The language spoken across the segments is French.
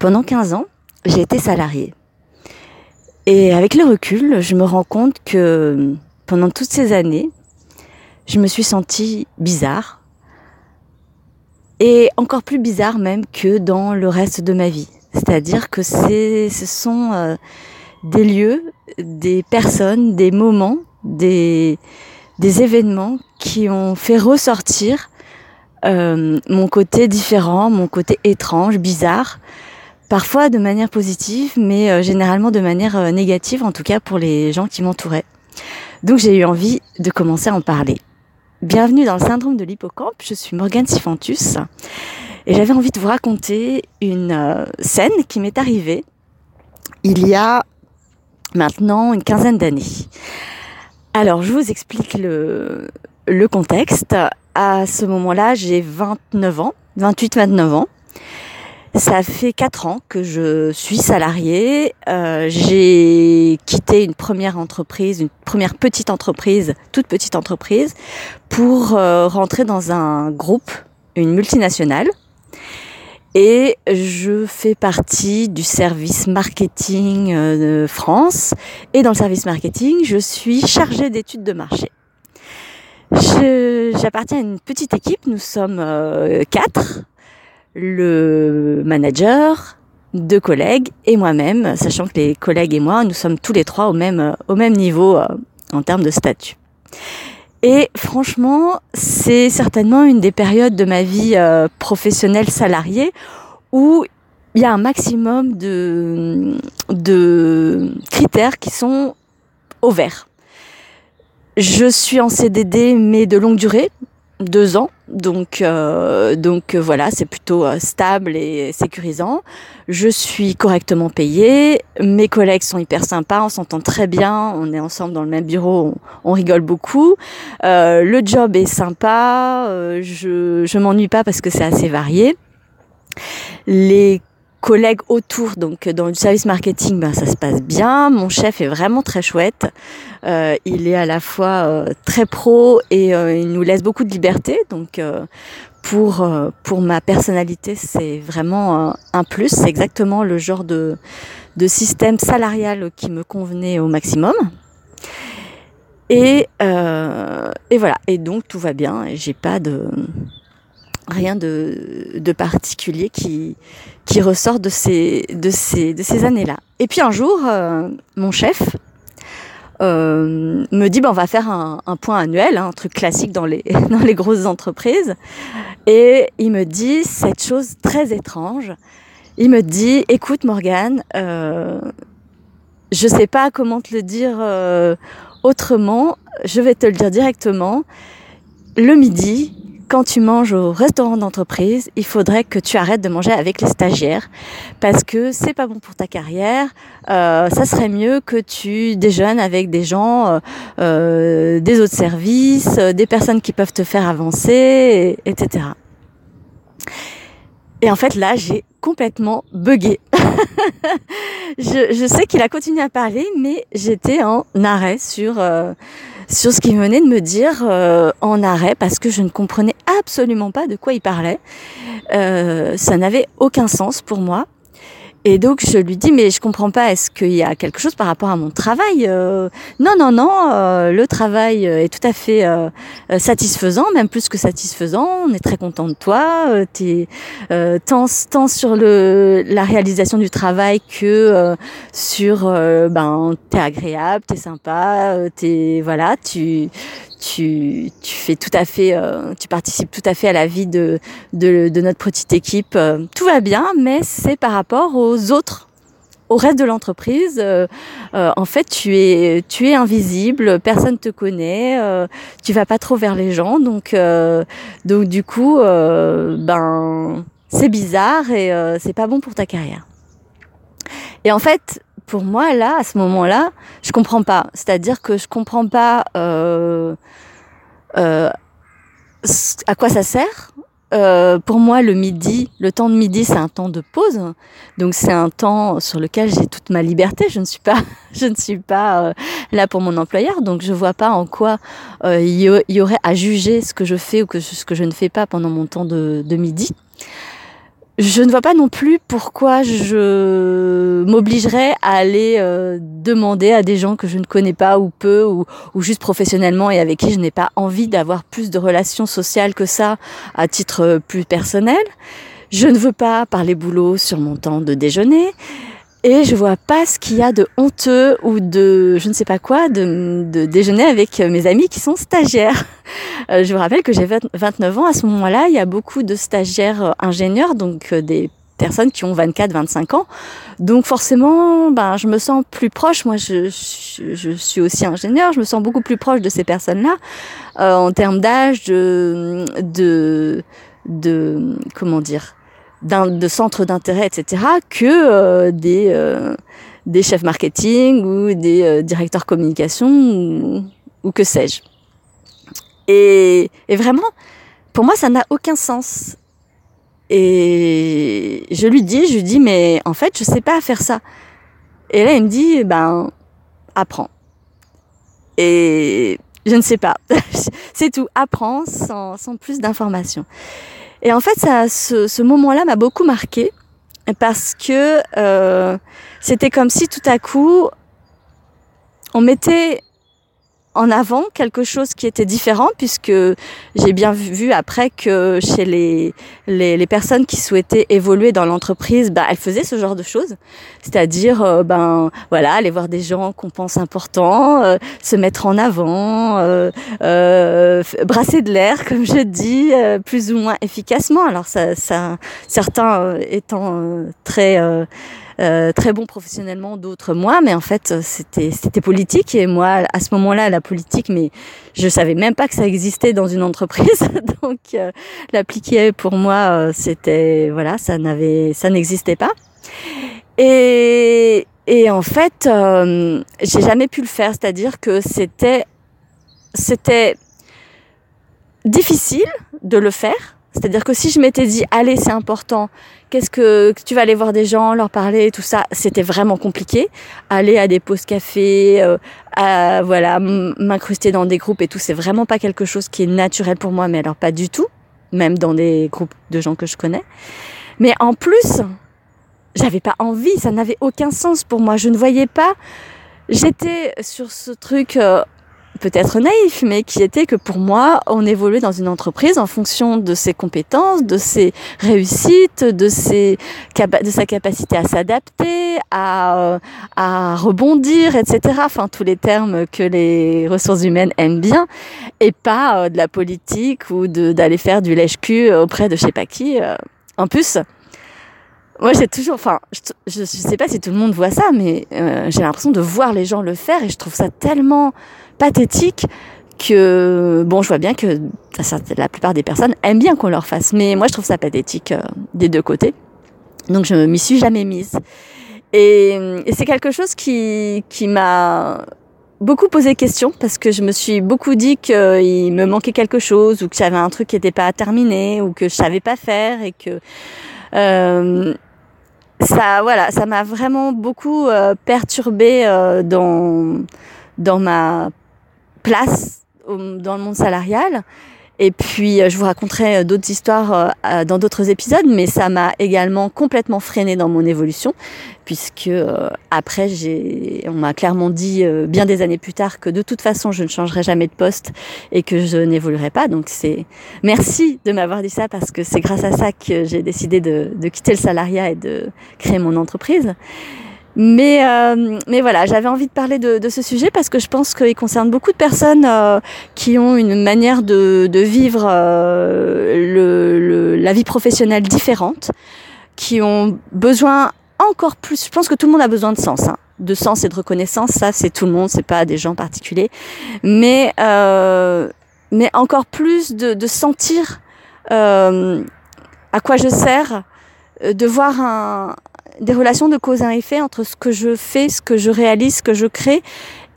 Pendant 15 ans, j'ai été salariée. Et avec le recul, je me rends compte que pendant toutes ces années, je me suis sentie bizarre. Et encore plus bizarre même que dans le reste de ma vie. C'est-à-dire que ce sont euh, des lieux, des personnes, des moments, des, des événements qui ont fait ressortir euh, mon côté différent, mon côté étrange, bizarre, parfois de manière positive, mais euh, généralement de manière euh, négative, en tout cas pour les gens qui m'entouraient. Donc j'ai eu envie de commencer à en parler. Bienvenue dans le syndrome de l'hippocampe, je suis Morgane Sifantus et j'avais envie de vous raconter une scène qui m'est arrivée il y a maintenant une quinzaine d'années. Alors, je vous explique le, le contexte. À ce moment-là, j'ai 29 ans, 28-29 ans. Ça fait 4 ans que je suis salariée. Euh, j'ai quitté une première entreprise, une première petite entreprise, toute petite entreprise, pour euh, rentrer dans un groupe, une multinationale. Et je fais partie du service marketing euh, de France. Et dans le service marketing, je suis chargée d'études de marché. J'appartiens à une petite équipe, nous sommes euh, quatre. Le manager, deux collègues et moi-même, sachant que les collègues et moi, nous sommes tous les trois au même, au même niveau euh, en termes de statut. Et franchement, c'est certainement une des périodes de ma vie euh, professionnelle salariée où il y a un maximum de, de critères qui sont au vert. Je suis en CDD mais de longue durée, deux ans. Donc, euh, donc euh, voilà, c'est plutôt euh, stable et sécurisant. Je suis correctement payée. Mes collègues sont hyper sympas, on s'entend très bien. On est ensemble dans le même bureau, on, rigole beaucoup. le job est sympa. je je m'ennuie pas parce que c'est assez varié. Les collègues autour, donc dans le service marketing, ben, ça se passe bien. Mon chef est vraiment très chouette. Euh, il est à la fois euh, très pro et euh, il nous laisse beaucoup de liberté. Donc pour pour ma personnalité, c'est vraiment un plus. C'est exactement le genre de de système salarial qui me convenait au maximum. Et, et voilà. Et donc tout va bien. Et j'ai pas de rien de, de particulier qui, qui ressort de ces, de ces, de ces années-là. Et puis un jour, euh, mon chef euh, me dit, ben, on va faire un, point annuel, hein, un truc classique dans les, dans les grosses entreprises. Et il me dit cette chose très étrange. Il me dit, écoute Morgane, euh, je sais pas comment te le dire euh, autrement, je vais te le dire directement. Le midi, quand tu manges au restaurant d'entreprise, il faudrait que tu arrêtes de manger avec les stagiaires parce que c'est pas bon pour ta carrière. Euh, ça serait mieux que tu déjeunes avec des gens euh, euh des autres services, euh, des personnes qui peuvent te faire avancer, etc. Et en fait, là, j'ai complètement bugué. je, je, sais qu'il a continué à parler, mais j'étais en arrêt sur euh, sur ce qu'il venait de me dire euh, en arrêt parce que je ne comprenais absolument pas de quoi il parlait. Euh, ça n'avait aucun sens pour moi. Et donc je lui dis mais je comprends pas est-ce qu'il y a quelque chose par rapport à mon travail euh, Non non non euh, le travail est tout à fait euh, satisfaisant même plus que satisfaisant. On est très content de toi euh, t'es tant tant sur le la réalisation du travail que sur ben t'es agréable t'es sympa t'es voilà tu tu, tu fais tout à fait, euh, tu participes tout à fait à la vie de, de, de notre petite équipe. Euh, tout va bien, mais c'est par rapport aux autres, au reste de l'entreprise. Euh, en fait, tu es, tu es invisible, personne te connaît, tu vas pas trop vers les gens, donc, donc du coup, ben, c'est bizarre et c'est pas bon pour ta carrière. Et en fait, pour moi, là, à ce moment-là, je comprends pas. C'est-à-dire que je comprends pas euh, euh, à quoi ça sert. Euh, pour moi, le midi, le temps de midi, c'est un temps de pause. Donc c'est un temps sur lequel j'ai toute ma liberté. Je ne suis pas, je ne suis pas euh, là pour mon employeur. Donc je vois pas en quoi euh, il y, aurait à juger ce que je fais ou ce que je ne fais pas pendant mon temps de midi je ne vois pas non plus pourquoi je m'obligerais à aller euh, demander à des gens que je ne connais pas ou peu ou, ou juste professionnellement et avec qui je n'ai pas envie d'avoir plus de relations sociales que ça à titre plus personnel. Je ne veux pas parler boulot sur mon temps de déjeuner. Et je vois pas ce qu'il y a de honteux ou de je ne sais pas quoi de, de déjeuner avec mes amis qui sont stagiaires. Euh, je vous rappelle que j'ai 29 ans. À ce moment-là, il y a beaucoup de stagiaires euh, ingénieurs, donc euh, des personnes qui ont 24, 25 ans. Donc forcément, ben, je me sens plus proche. Moi, je, je, suis aussi ingénieur. Je me sens beaucoup plus proche de ces personnes-là euh, en termes d'âge, de, de, de, comment dire, de centres d'intérêt, etc., que euh, des, euh, des chefs marketing ou des euh, directeurs communication ou, ou que sais-je. Et, et, vraiment, pour moi, ça n'a aucun sens. Et je lui dis, je lui dis, mais en fait, je sais pas faire ça. Et là, il me dit, ben, apprends. Et je ne sais pas. C'est tout. Apprends sans, sans plus d'informations. Et en fait, ça, ce, moment-là m'a beaucoup marqué parce que euh, c'était comme si tout à coup, on mettait en avant quelque chose qui était différent puisque j'ai bien vu après que chez les, les, les personnes qui souhaitaient évoluer dans l'entreprise, bah, elles faisaient ce genre de choses. C'est-à-dire, euh, ben voilà, aller voir des gens qu'on pense importants, euh, se mettre en avant, euh, euh brasser de l'air, comme je dis, euh, plus ou moins efficacement. Alors ça, ça certains étant très euh, très bons professionnellement, d'autres moins, mais en fait c'était c'était politique. Et moi à ce moment-là la politique, mais je savais même pas que ça existait dans une entreprise, donc euh, l'appliquer pour moi euh, c'était voilà ça n'avait ça n'existait pas. Et et en fait euh, j'ai jamais pu le faire, c'est-à-dire que c'était c'était difficile de le faire. C'est-à-dire que si je m'étais dit, allez, c'est important, qu'est-ce que, tu vas aller voir des gens, leur parler, tout ça, c'était vraiment compliqué. Aller à des pauses café, euh, voilà, m'incruster dans des groupes et tout, c'est vraiment pas quelque chose qui est naturel pour moi, mais alors pas du tout, même dans des groupes de gens que je connais. Mais en plus, j'avais pas envie, ça n'avait aucun sens pour moi. Je ne voyais pas. J'étais sur ce truc. Euh, peut-être naïf, mais qui était que pour moi, on évoluait dans une entreprise en fonction de ses compétences, de ses réussites, de, ses, de sa capacité à s'adapter, à, euh, à rebondir, etc. Enfin, tous les termes que les ressources humaines aiment bien, et pas euh, de la politique ou d'aller faire du lèche-cul auprès de je sais pas qui. Euh. En plus, moi, j'ai toujours, enfin, je, je, sais pas si tout le monde voit ça, mais j'ai l'impression de voir les gens le faire et je trouve ça tellement pathétique que, bon, je vois bien que la plupart des personnes aiment bien qu'on leur fasse, mais moi, je trouve ça pathétique euh, des deux côtés. Donc, je m'y suis jamais mise. Et, c'est quelque chose qui, qui m'a beaucoup posé question parce que je me suis beaucoup dit qu'il me manquait quelque chose ou que j'avais un truc qui n'était pas terminé ou que je savais pas faire et que euh, ça, voilà, ça m'a vraiment beaucoup euh, perturbée euh, dans dans ma place dans le monde salarial. Et puis, euh, je vous raconterai euh, d'autres histoires euh, dans d'autres épisodes, mais ça m'a également complètement freiné dans mon évolution, puisque après, j'ai, on m'a clairement dit bien des années plus tard que de toute façon, je ne changerai jamais de poste et que je n'évoluerai pas. Donc, c'est merci de m'avoir dit ça parce que c'est grâce à ça que j'ai décidé de, de quitter le salariat et de créer mon entreprise. Mais, euh, mais voilà, j'avais envie de parler de, de, ce sujet parce que je pense qu'il concerne beaucoup de personnes euh, qui ont une manière de, de vivre euh, le, le, la vie professionnelle différente, qui ont besoin encore plus. Je pense que tout le monde a besoin de sens, hein, de sens et de reconnaissance. Ça, c'est tout le monde, c'est pas des gens particuliers. Mais, euh, mais encore plus de, de sentir euh, à quoi je sers, de voir un, des relations de cause à effet entre ce que je fais, ce que je réalise, ce que je crée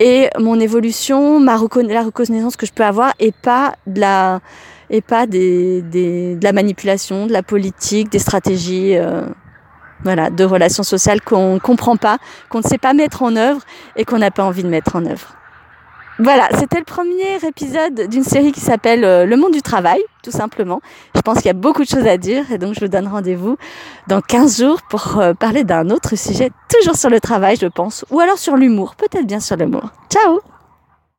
et mon évolution, ma la reconnaissance que je peux avoir et pas de la et pas des, des de la manipulation, de la politique, des stratégies euh, voilà, de relations sociales qu'on comprend pas, qu'on ne sait pas mettre en œuvre et qu'on n'a pas envie de mettre en œuvre. Voilà, c'était le premier épisode d'une série qui s'appelle euh, Le monde du travail, tout simplement. Je pense qu'il y a beaucoup de choses à dire et donc je vous donne rendez-vous dans 15 jours pour euh, parler d'un autre sujet, toujours sur le travail, je pense, ou alors sur l'humour, peut-être bien sur l'humour. Ciao